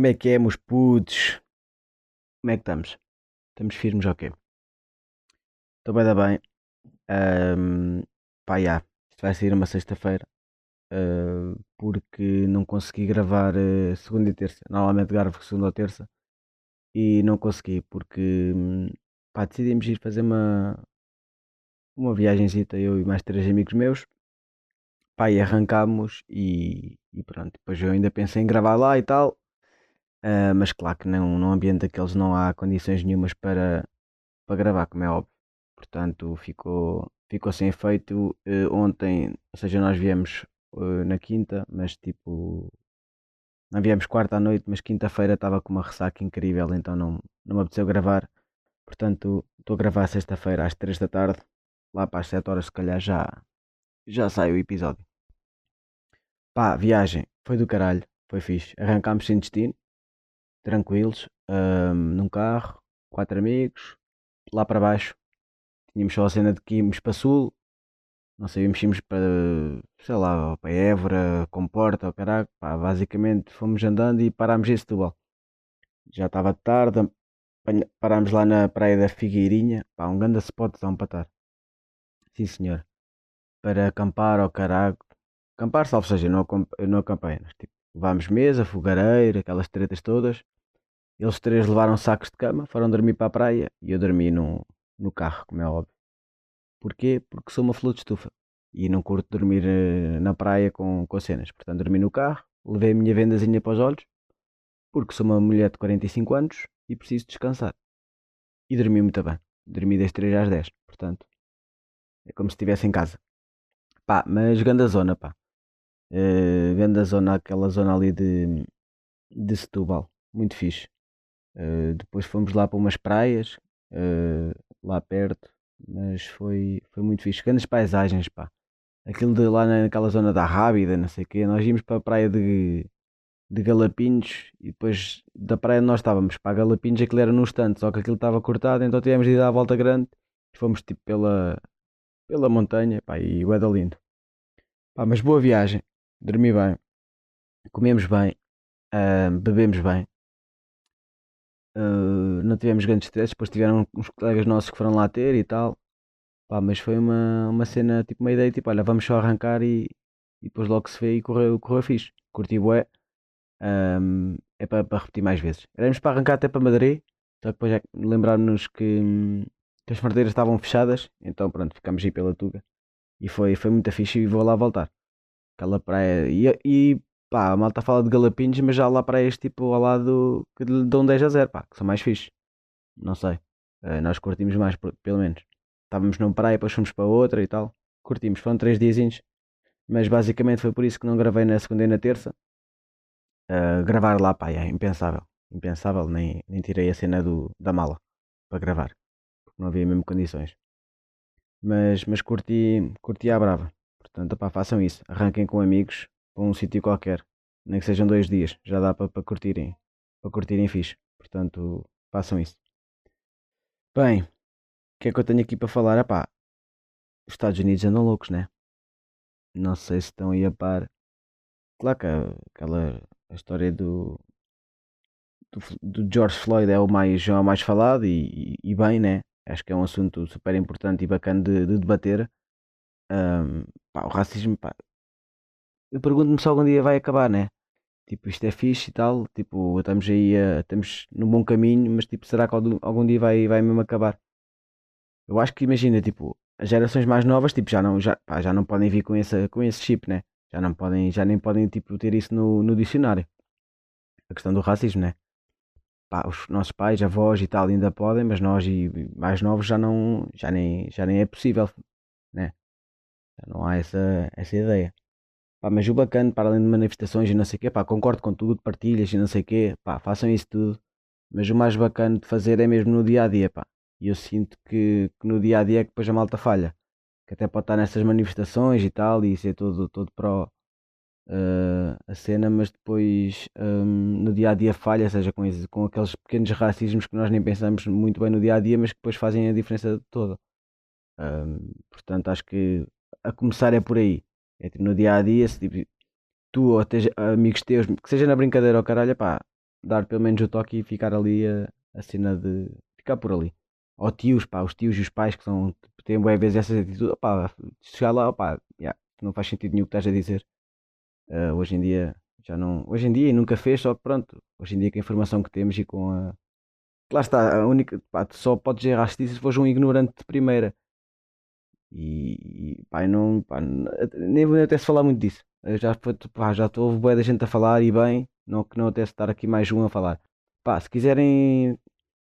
Como é que é, meus putos? Como é que estamos? Estamos firmes ou quê? Estou bem, da bem. Ahm, pá, já. Isto vai sair uma sexta-feira. ah, porque não consegui gravar ah, segunda e terça. Normalmente gravo segunda ou terça. E não consegui porque pá, decidimos ir fazer uma, uma viagenzita, eu e mais três amigos meus. Pá, e arrancámos e, e pronto. Depois eu ainda pensei em gravar lá e tal. Ah, mas claro que não, num ambiente daqueles não há condições nenhumas para, para gravar, como é óbvio. Portanto, ficou, ficou sem efeito. eh, ontem, ou seja, nós viemos eh, na quinta, mas tipo, não viemos quarta à noite, mas quinta-feira estava com uma ressaca incrível, então não, não me apeteceu gravar. Portanto, estou a gravar sexta-feira às 3 da tarde, lá para as 7 horas, se calhar já, já sai o episódio. Pá, viagem, foi do caralho, foi fixe. Arrancámos sem destino, tranquilos, ahm, num carro, quatro amigos, lá para baixo. Tínhamos só a cena de que íamos para sul, não sabíamos se íamos para, sei lá, para Évora, Comporta, ou caralho. Pá, basicamente fomos andando e parámos em Setúbal. Já estava tarde, parámos lá na praia da Figueirinha, pá, um grande spotzão para estar. Sim senhor. Para acampar ao caralho. Acampar, salvo seja, eu não, eu não acampei, mas tipo, levámos mesa, fogareira, aquelas tretas todas. Eles três levaram sacos de cama, foram dormir para a praia e eu dormi no, no carro, como é óbvio. Porquê? Porque sou uma flor de estufa e não curto dormir eh, na praia com, com cenas. Portanto, dormi no carro, levei a minha vendazinha para os olhos, porque sou uma mulher de 45 anos e preciso descansar. E dormi muito bem. Dormi das 3 às 10, portanto, é como se estivesse em casa. Pá, mas grande zona, pá. Eh, grande zona, aquela zona ali de, de Setúbal. Muito fixe. Eh, depois fomos lá para umas praias, eh, lá perto, mas foi, foi muito fixe. Grandes paisagens, pá. Aquilo de lá naquela zona da Rábida, não sei o quê. Nós íamos para a praia de, de Galapinhos e depois da praia nós estávamos para a Galapinhos, aquilo era no estante, só que aquilo estava cortado, então tivemos de ir a volta grande e fomos tipo pela, pela montanha, pá, e o lindo. Pá, mas boa viagem, dormi bem, comemos bem, ah, bebemos bem. Uh, não tivemos grandes stress, depois tiveram uns colegas nossos que foram lá ter e tal. Pá, mas foi uma, uma cena, tipo uma ideia, tipo, olha, vamos só arrancar e, e depois logo se vê e correu, correu fixe. Curti bué. Um, é para repetir mais vezes. Éramos para arrancar até para Madrid, só que depois é lembrámos-nos que, que as fronteiras estavam fechadas, então pronto, ficámos aí pela Tuga. E foi, foi muito fixe e vou lá voltar. Aquela praia. E, e pá, a malta fala de Galapinhos, mas já há lá praias tipo ao lado que lhe dão 10 a 0, pá, que são mais fixe. Não sei. Eh, nós curtimos mais, pelo menos. Estávamos numa praia, depois fomos para outra e tal. Curtimos, foram 3 diazinhos. Mas basicamente foi por isso que não gravei na segunda e na terça. Eh, gravar lá, pá, é impensável. Impensável, nem, nem tirei a cena do, da mala para gravar. Porque não havia mesmo condições. Mas, mas curti, curti à brava. Portanto, pá, façam isso. Arranquem com amigos para um sítio qualquer. Nem que sejam dois dias. Já dá para, para curtirem. Para curtirem fixe. Portanto, façam isso. Bem, o que é que eu tenho aqui para falar? Epá, os Estados Unidos andam loucos, né? Não sei se estão aí a par. Claro que aquela a história do, do, do George Floyd é o mais, é o mais falado e, e- e bem, né? Acho que é um assunto super importante e bacana de, de debater. Ahm, pá, o racismo, pá, eu pergunto-me se algum dia vai acabar, né? Tipo, isto é fixe e tal, tipo, estamos aí, estamos num bom caminho, mas tipo, será que algum, dia vai, vai mesmo acabar? Eu acho que imagina, tipo, as gerações mais novas, tipo, já não, já, pá, já não podem vir com esse, com esse chip, né? Já não podem, já nem podem, tipo, ter isso no, no dicionário. A questão do racismo, né? Pá, os nossos pais, avós e tal ainda podem, mas nós e mais novos já não, já nem, já nem é possível, né? Não há essa, essa ideia. Pá, mas o bacana, para além de manifestações e não sei o quê, pá, concordo com tudo, partilhas e não sei o quê, pá, façam isso tudo. Mas o mais bacana de fazer é mesmo no dia a dia, pá. E eu sinto que, que no dia a dia é que depois a malta falha. Que até pode estar nessas manifestações e tal, e ser todo, todo pró eh, a cena, mas depois hum, no dia a dia falha, seja com, com aqueles pequenos racismos que nós nem pensamos muito bem no dia a dia, mas que depois fazem a diferença toda. Hum, portanto, acho que a começar é por aí. É tipo, no dia a dia, se tipo, tu ou até amigos teus, que seja na brincadeira ou caralho, pá, dar pelo menos o toque e ficar ali a, a cena de ficar por ali. Ou tios, pá, os tios e os pais que são, têm boas vezes essa atitude, pá, chegar lá, pá, yeah, não faz sentido nenhum o que estás a dizer. Uh, hoje em dia já não, hoje em dia e nunca fez, só pronto, hoje em dia com a informação que temos e com a lá está, a única, pá, só podes errar se fores um ignorante de primeira. E, pá, não, pá, nem vou até se falar muito disso. Eu já pá, já estou boa da gente a falar e bem, não que não até estar aqui mais um a falar. Pá, se quiserem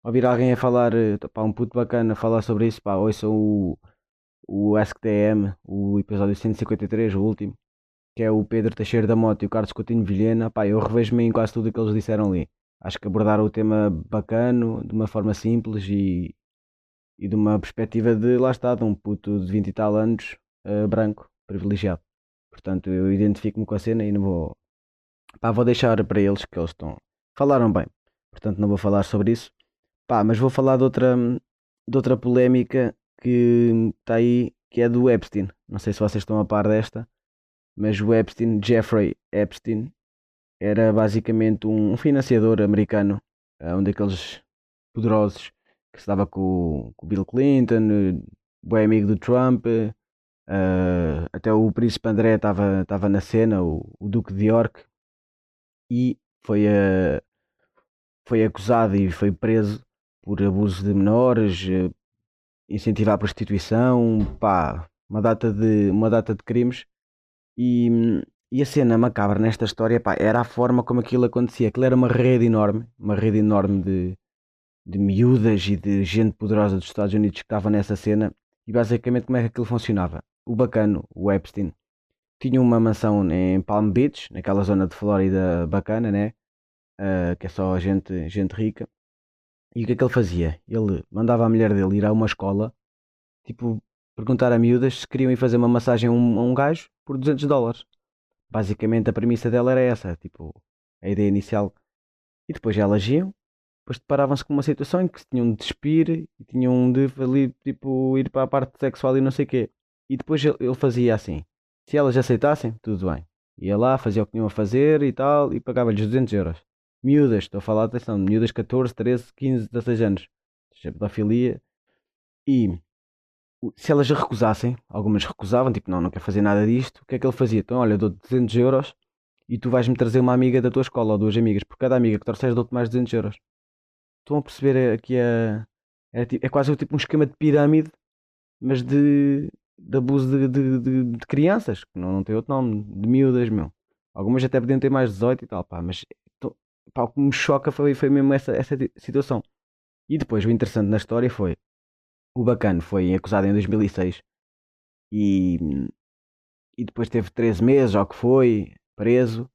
ouvir alguém a falar, eh, pá, um puto bacana a falar sobre isso, pá, ouçam o, o AskTM, o episódio 153, o último, que é o Pedro Teixeira da Moto e o Carlos Coutinho Vilhena, pá, eu revejo-me em quase tudo o que eles disseram ali. Acho que abordaram o tema bacano, de uma forma simples e, e de uma perspectiva de, lá está, de um puto de 20 e tal anos, uh, branco, privilegiado. Portanto, eu identifico-me com a cena e não vou. Pá, vou deixar para eles que eles estão. Falaram bem. Portanto, não vou falar sobre isso. Pá, mas vou falar de outra, de outra polémica que está aí, que é do Epstein. Não sei se vocês estão a par desta, mas o Epstein, Jeffrey Epstein, era basicamente um financiador americano, eh, um daqueles poderosos que estava com, com o Bill Clinton, bom amigo do Trump, uh, até o príncipe André estava, estava na cena, o, o Duque de York, e foi, uh, foi acusado e foi preso por abuso de menores, uh, incentivar a prostituição, pá, uma data de, uma data de crimes. E, e a cena macabra nesta história pá, era a forma como aquilo acontecia. Aquilo era uma rede enorme, uma rede enorme de, de miúdas e de gente poderosa dos Estados Unidos que estava nessa cena. E basicamente como é que aquilo funcionava? O bacano, o Epstein, tinha uma mansão em Palm Beach, naquela zona de Flórida bacana, né? Uh, que é só gente, gente rica. E o que é que ele fazia? Ele mandava a mulher dele ir a uma escola, tipo, perguntar a miúdas se queriam ir fazer uma massagem a um, a um gajo por 200 dólares. Basicamente a premissa dela era essa, tipo, a ideia inicial. E depois elas iam, depois deparavam-se com uma situação em que se tinham de despir e tinham de ali, tipo, ir para a parte sexual e não sei o quê. E depois ele fazia assim. Se elas aceitassem, tudo bem. Ia lá, fazia o que tinham a fazer e tal, e pagava-lhes 200 euros. Miúdas, estou a falar, atenção, miúdas 14, 13, 15, 16 anos. Pedofilia. E se elas recusassem, algumas recusavam, tipo, não, não quer fazer nada disto, o que é que ele fazia? Então, olha, dou-te 200 euros e tu vais-me trazer uma amiga da tua escola ou duas amigas. Por cada amiga que trouxeres, dou-te mais 200 euros. Estão a perceber aqui a. É, é quase tipo um esquema de pirâmide, mas de, de abuso de, de, de, de crianças, que não, não tem outro nome, de miúdas, meu. Algumas até podiam ter mais 18 e tal, pá, mas pá, o que me choca foi, foi mesmo essa, essa situação. E depois o interessante na história foi o Bacano foi acusado em 2006 e, e depois teve 13 meses, ou que foi, preso.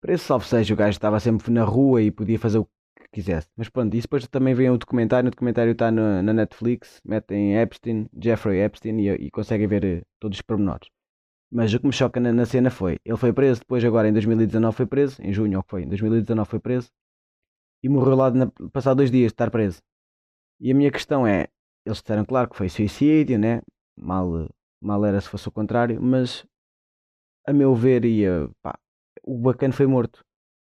Preso, salvo seja, o gajo estava sempre na rua e podia fazer o que quisesse. Mas pronto, e depois também vem o documentário. O documentário está na, na Netflix, metem Epstein, Jeffrey Epstein e, e conseguem ver eh, todos os pormenores. Mas o que me choca na, na, cena foi, ele foi preso, depois agora em 2019 foi preso, em junho ou que foi, em 2019 foi preso, e morreu lá na, passado dois dias de estar preso. E a minha questão é, eles disseram, claro, que foi suicídio, né? Mal, mal era se fosse o contrário, mas a meu ver, ia, pá, o bacana foi morto.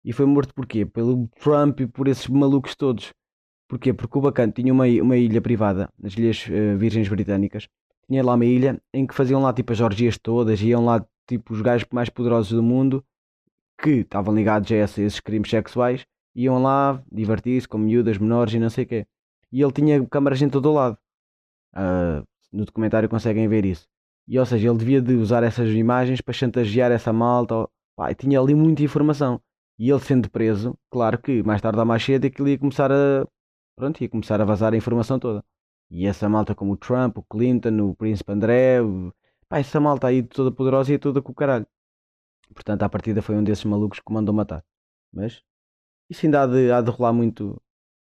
E foi morto porquê? Pelo Trump e por esses malucos todos. Porquê? Porque o bacana tinha uma, uma ilha privada nas Ilhas uh, Virgens Britânicas. Tinha lá uma ilha em que faziam lá tipo as orgias todas, iam lá tipo os gajos mais poderosos do mundo que estavam ligados a esses crimes sexuais, iam lá divertir-se com miúdas menores e não sei o quê. E ele tinha câmaras em todo o lado. Uh, no documentário conseguem ver isso. E ou seja, ele devia de usar essas imagens para chantagear essa malta. Pá, tinha ali muita informação. E ele sendo preso, claro que mais tarde ou mais cedo aquilo ia começar a. Pronto, ia começar a vazar a informação toda. E essa malta como o Trump, o Clinton, o Príncipe André, o... pá, essa malta aí toda poderosa e toda com o caralho. Portanto, à partida foi um desses malucos que mandou matar. Mas isso ainda há de, há de rolar muito,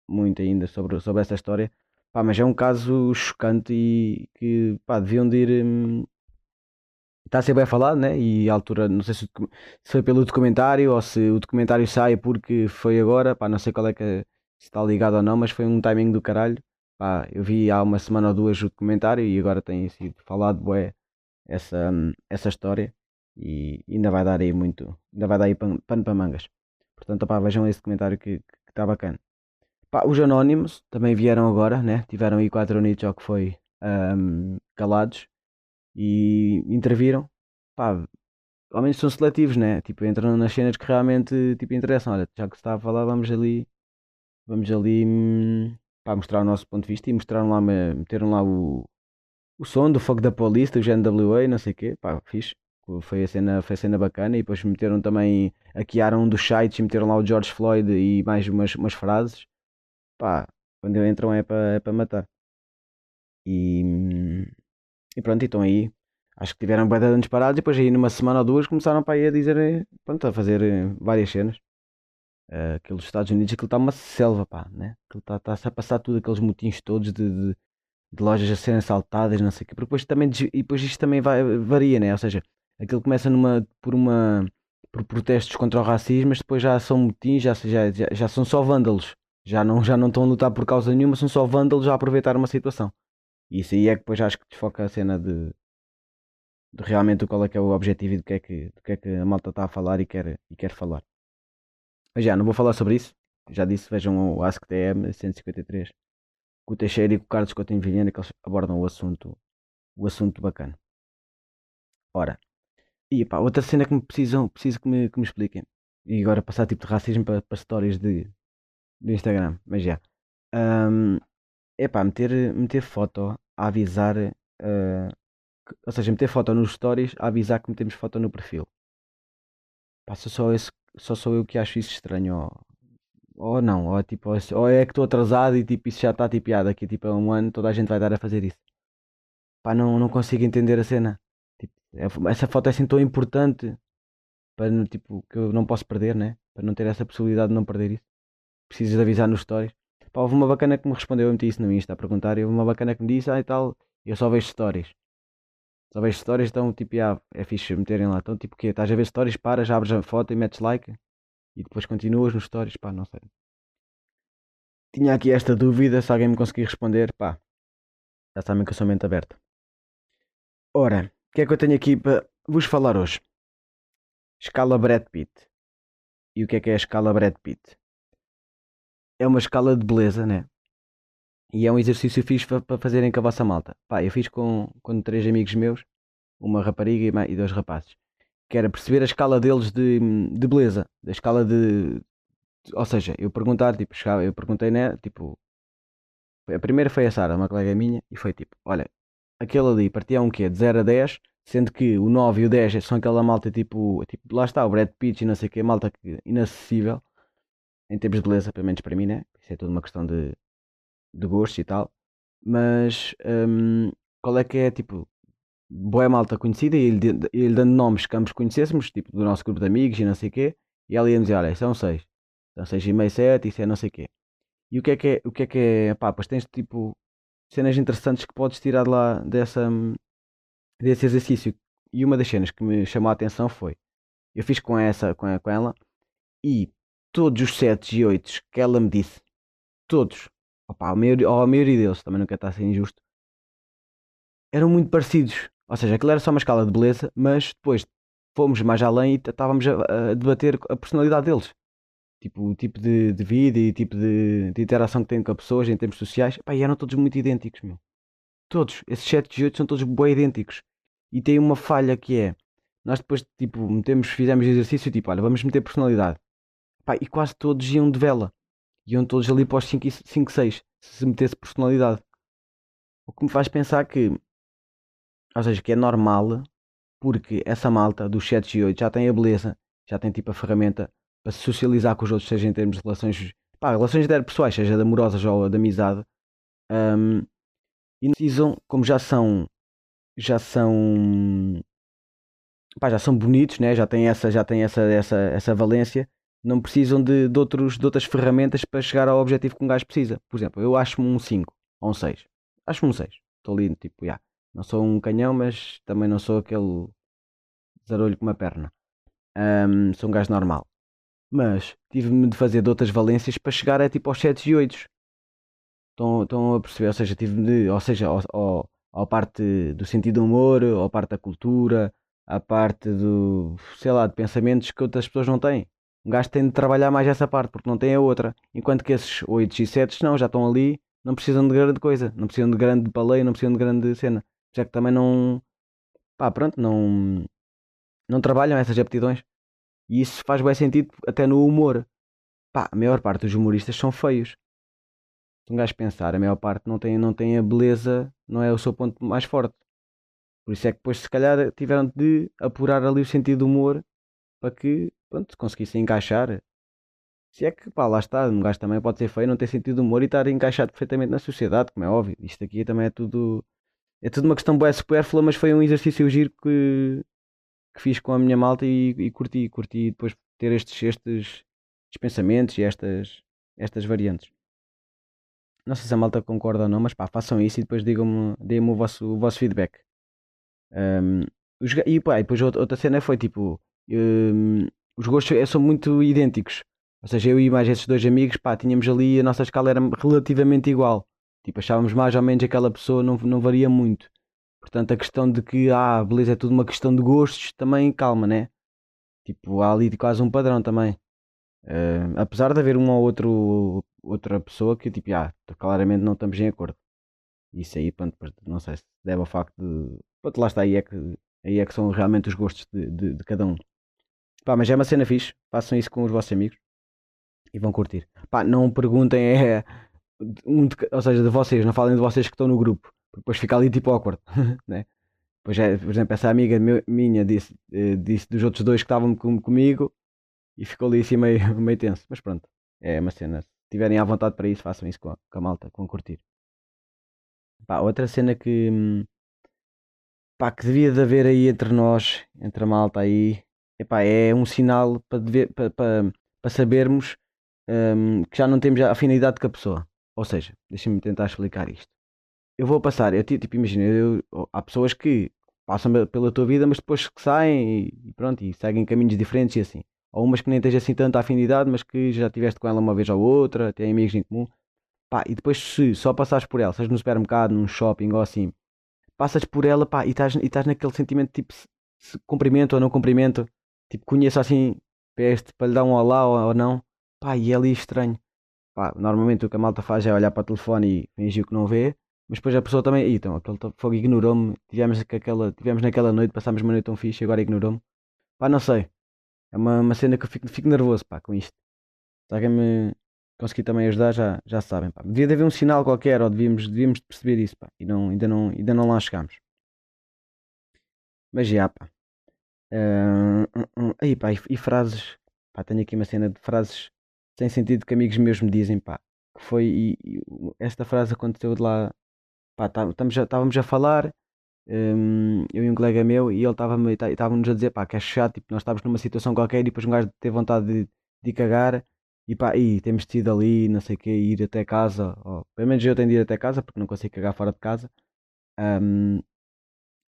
muito ainda sobre, sobre essa história. Pá, mas é um caso chocante e que pá, deviam de ir. Está a ser bem falado, né? E a altura, não sei se, se, foi pelo documentário ou se o documentário sai porque foi agora, pá, não sei qual é que está ligado ou não, mas foi um timing do caralho. Pá, eu vi há uma semana ou duas o documentário e agora tem sido falado bué, essa, hum, essa história e ainda vai dar aí muito, ainda vai dar aí pano, pano para mangas. Portanto, opá, vejam esse comentário que está bacana. Pá, os Anónimos também vieram agora, né? Tiveram aí quatro anos ao que foi um, calados e interviram. Pá, ao menos são seletivos, né? Tipo, entram nas cenas que realmente tipo, interessam. Olha, já que se está a falar, vamos ali, vamos ali hum, pá, mostrar o nosso ponto de vista e mostraram lá, meteram lá o, o som do fogo da Police, do GNWA, não sei o quê, pá, fixe. Foi a cena, foi a cena bacana e depois meteram também, hackearam um dos sites e meteram lá o George Floyd e mais umas, umas frases. Pá, quando entram é para é para matar. E, hum, e pronto, e estão aí acho que tiveram bem de anos parados e depois aí numa semana ou duas começaram para aí a dizer, eh, pronto, a fazer eh, várias cenas. Uh, aqueles Estados Unidos, aquilo está uma selva, pá, né? Aquilo está-se a passar tudo, aqueles motins todos de, de, de, lojas a serem assaltadas, não sei o quê. Porque depois, também, e depois isto também vai, varia, né? Ou seja, aquilo começa numa, por uma por protestos contra o racismo, mas depois já são motins, já, já, já, já são só vândalos. Já não, já não estão a lutar por causa nenhuma, são só vândalos a aproveitar uma situação. E isso aí é que depois acho que desfoca a cena de, de realmente qual é que é o objetivo e do que é que, do que, é que a malta está a falar e quer, e quer falar. Mas já, não vou falar sobre isso. Já disse, vejam o AskTM 153 com o Teixeira e com o Carlos Coutinho Vilhena que eles abordam o assunto, o assunto bacana. Ora, e pá, outra cena que me precisam, preciso que me, que me expliquem. E agora passar tipo de racismo para, para stories de, de Instagram, mas já. Um, é pá, meter, meter foto a avisar uh, ou seja, meter foto nos stories a avisar que metemos foto no perfil. Passa só esse, só sou eu que acho isso estranho. Ou, ou não, ou, tipo, ou é que estou atrasado e tipo, isso já está tipiado aqui tipo, um ano, toda a gente vai dar a fazer isso. Pá, não, não consigo entender a cena. Tipo, é, essa foto é assim tão importante para tipo, que eu não posso perder, né? Para não ter essa possibilidade de não perder isso. Precisas de avisar nos stories. Pá, houve uma bacana que me respondeu, eu meti isso no Insta a perguntar, e houve uma bacana que me disse, ah e tal, eu só vejo stories. Só vejo stories, então tipo, ah, é fixe meterem lá. Então tipo, o quê? Estás a ver stories, paras, abres a foto e metes like e depois continuas nos stories, pá, não sei. Tinha aqui esta dúvida, se alguém me conseguir responder, pá, já sabem que eu sou mente aberta. Ora, o que é que eu tenho aqui para vos falar hoje? Escala Brad Pitt. E o que é que é a escala Brad Pitt? É uma escala de beleza, né? E é um exercício fixe para fazerem com a vossa malta. Pá, eu fiz com, com três amigos meus, uma rapariga e dois rapazes. Que era perceber a escala deles de, de beleza. A escala de. Ou seja, eu perguntar, tipo, eu perguntei, né? Tipo. A primeira foi a Sara, uma colega minha, e foi tipo: olha, aquele ali partia um quê? De 0 a 10, sendo que o 9 e o 10 são aquela malta tipo. tipo lá está, o Brad Pitt e não sei o que, malta inacessível em termos de beleza, pelo menos para mim, né? Isso é tudo uma questão de, de gostos e tal, mas um, qual é que é, tipo, boa malta conhecida e ele, ele dando nomes que ambos conhecêssemos, tipo, do nosso grupo de amigos e não sei o quê, e ela ia dizer, olha, são seis, são seis e meio, sete, isso é não sei o quê. E o que é que é, o que é que é, pá, pois tens, tipo, cenas interessantes que podes tirar de lá dessa, desse exercício. E uma das cenas que me chamou a atenção foi, eu fiz com essa, com, com ela, e todos os sete e oito que ela me disse, todos, opa, a maioria, ou a maioria deles, também não quero estar a ser injusto, eram muito parecidos. Ou seja, aquilo era só uma escala de beleza, mas depois fomos mais além e estávamos a, a, debater a personalidade deles. Tipo, o tipo de, de vida e tipo de, de, interação que têm com as pessoas em termos sociais. Pá, e eram todos muito idênticos, meu. Todos. Esses 7 e 8 são todos bem idênticos. E tem uma falha que é, nós depois, tipo, metemos, fizemos exercício, tipo, olha, vamos meter personalidade. Pá, e quase todos iam de vela iam todos ali para os 5 e 5, 6, se metesse personalidade. O que me faz pensar que, ou seja, que é normal, porque essa malta dos 7 e 8 já tem a beleza, já tem tipo a ferramenta para se socializar com os outros, seja em termos de relações, pá, relações pessoais, seja de amorosas ou de amizade, um, e precisam, como já são, já são, pá, já são bonitos, né? já têm essa, já têm essa, essa, essa valência, não precisam de, de, outros, de outras ferramentas para chegar ao objetivo que um gajo precisa. Por exemplo, eu acho-me um 5 ou um 6. Acho-me um 6. Estou ali, tipo, já. Não sou um canhão, mas também não sou aquele zarolho com uma perna. Um, sou um gajo normal. Mas tive-me de fazer de outras valências para chegar a tipo aos 7 e 8. Estão, estão a perceber? Ou seja, tive de, ou seja, ao, ao, ao parte do sentido do humor, à parte da cultura, à parte do, sei lá, de pensamentos que outras pessoas não têm. Um gajo tem de trabalhar mais essa parte, porque não tem a outra. Enquanto que esses 8 e 7 não, já estão ali, não precisam de grande coisa, não precisam de grande baleia, não precisam de grande cena. Já que também não. Pá, pronto, não. Não trabalham essas aptidões. E isso faz bem sentido até no humor. Pá, a maior parte dos humoristas são feios. Se um gajo pensar, a maior parte não tem, não tem a beleza, não é o seu ponto mais forte. Por isso é que depois, se calhar, tiveram de apurar ali o sentido do humor para que pronto, conseguissem encaixar. Se é que, pá, lá está, um gajo também pode ser feio, não ter sentido humor e estar encaixado perfeitamente na sociedade, como é óbvio. Isto aqui também é tudo. É tudo uma questão boa supérflua, mas foi um exercício giro que, que fiz com a minha malta e, e curti. Curti depois ter estes, estes, estes pensamentos e estas, estas variantes. Não sei se a malta concorda ou não, mas pá, façam isso e depois digam-me, deem-me o vosso, o vosso feedback. Um, os, e pá, e depois outra cena foi tipo: um, os gostos são muito idênticos. Ou seja, eu e mais esses dois amigos, pá, tínhamos ali, a nossa escala era relativamente igual. Tipo, achávamos mais ou menos aquela pessoa, não, não varia muito. Portanto, a questão de que, ah, beleza, é tudo uma questão de gostos, também calma, né? Tipo, há ali quase um padrão também. Uh, apesar de haver um ou outro, outra pessoa que, tipo, ah, claramente não estamos em acordo. Isso aí, pronto, não sei se deve ao facto de. Pronto, lá está, aí é que, aí é que são realmente os gostos de, de, de cada um. Pá, mas é uma cena fixe. Façam isso com os vossos amigos e vão curtir. Pá, não perguntem, é. Ou seja, de vocês, não falem de vocês que estão no grupo. Depois fica ali tipo awkward, né? Pois é, por exemplo, essa amiga minha disse, eh, disse dos outros dois que estavam com, comigo e ficou ali assim meio, meio tenso. Mas pronto, é uma cena. Se tiverem à vontade para isso, façam isso com a, com a malta, com curtir. Pá, outra cena que, hum, pá, que devia de haver aí entre nós, entre a malta aí, epá, é um sinal para, dever, para, para, para sabermos um, que já não temos a afinidade com a pessoa. Ou seja, deixa-me tentar explicar isto. Eu vou passar, eu tipo, imagina, eu, há pessoas que passam pela tua vida, mas depois que saem e, pronto, e seguem caminhos diferentes e assim. Ou umas que nem tens assim tanta afinidade, mas que já estiveste com ela uma vez ou outra, têm amigos em comum. Pá, e depois se só passares por ela, seja no supermercado, num shopping ou assim, passas por ela, pá, e estás, e estás naquele sentimento tipo, se, se cumprimento ou não cumprimento, tipo, conheço assim, peste para lhe dar um olá ou, ou não, pá, e é ali estranho. Pá, normalmente o que a malta faz é olhar para o telefone e fingir que não vê, mas depois a pessoa também, então, aquele fogo ignorou-me, tivemos, tivemos naquela noite, passámos uma noite tão fixe e agora ignorou-me. Pá, não sei. É uma, uma cena que eu fico, fico nervoso, pá, com isto. Se alguém me conseguir também ajudar, já, já sabem, pá. Devia haver um sinal qualquer, ou devíamos, devíamos perceber isso, pá. E não, ainda, não, ainda não lá chegamos. Mas já, pá. Uh, uh, uh, aí, pá, e, e, frases, pá, tenho aqui uma cena de frases sem sentido que amigos meus me dizem, pá. Que foi, e, e esta frase aconteceu de lá, pá, tá, estávamos a falar, um, eu e um colega meu, e ele estava-nos tá, a dizer, pá, que é chato, tipo, nós estávamos numa situação qualquer e depois um gajo teve vontade de, de cagar, e pá, e temos ir ali, não sei o que, ir até casa, ou, pelo menos eu tenho de ir até casa, porque não consigo cagar fora de casa. Um,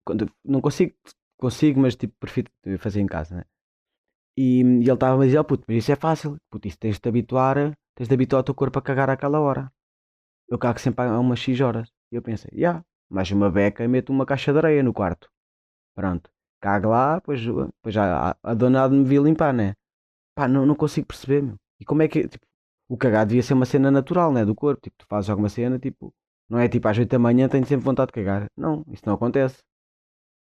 quando, não consigo, consigo, mas tipo, prefiro fazer em casa, né? E, e ele estava a dizer, oh, puto, mas isso é fácil, puto, isso tens de te habituar, tens de habituar o teu corpo a cagar àquela hora. Eu cago sempre a umas X horas. E eu pensei, já, yeah, mais uma beca e meto uma caixa de areia no quarto. Pronto, cago lá, pois, pois já a, a dona me vir limpar, né? Pá, não, não consigo perceber, meu. E como é que, tipo, o cagar devia ser uma cena natural, né? Do corpo, tipo, tu fazes alguma cena, tipo, não é tipo às 8 da manhã tenho sempre vontade de cagar. Não, isso não acontece.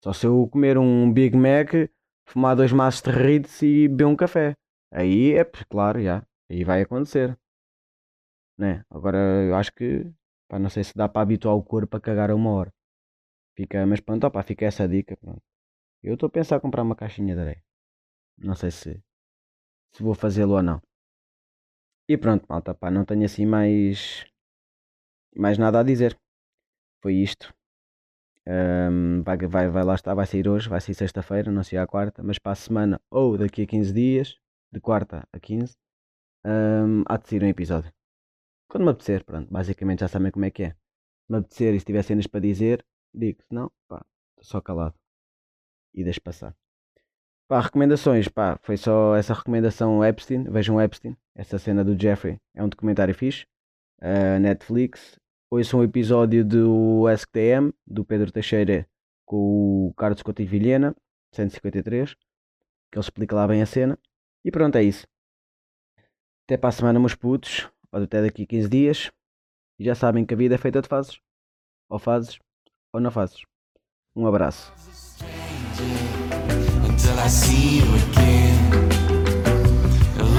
Só se eu comer um Big Mac, fumar dois maços de Ritz e beber um café. Aí é, claro, já. Aí vai acontecer. Né? Agora eu acho que, pá, não sei se dá para habituar o corpo a cagar a uma hora. Fica, mas pronto, opa, fica essa dica. Pronto. Eu estou a pensar em comprar uma caixinha de areia. Não sei se, se vou fazê-lo ou não. E pronto, malta, pá, não tenho assim mais, mais nada a dizer. Foi isto. Um, vai, vai, vai lá estar, vai sair hoje, vai sair sexta-feira, não sei a quarta, mas para a semana ou daqui a 15 dias, de quarta a 15, um, há de sair um episódio. Quando me apetecer, pronto, basicamente já sabem como é que é. Se me apetecer e se tiver cenas para dizer, digo, se não, pá, estou só calado e deixo passar. Pá, recomendações, pá, foi só essa recomendação Epstein, vejam Epstein, essa cena do Jeffrey, é um documentário fixe, uh, Netflix, ouçam um episódio do SQTM, do Pedro Teixeira, com o Carlos Coutinho Vilhena, 153, que ele explica lá bem a cena, e pronto, é isso. Até para a semana, meus putos. Ou até daqui a 15 dias. E já sabem que a vida é feita de fases. Ou fazes, ou não fazes. Um abraço.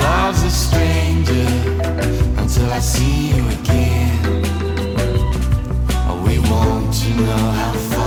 Love's a stranger until I see you again. want to know how far.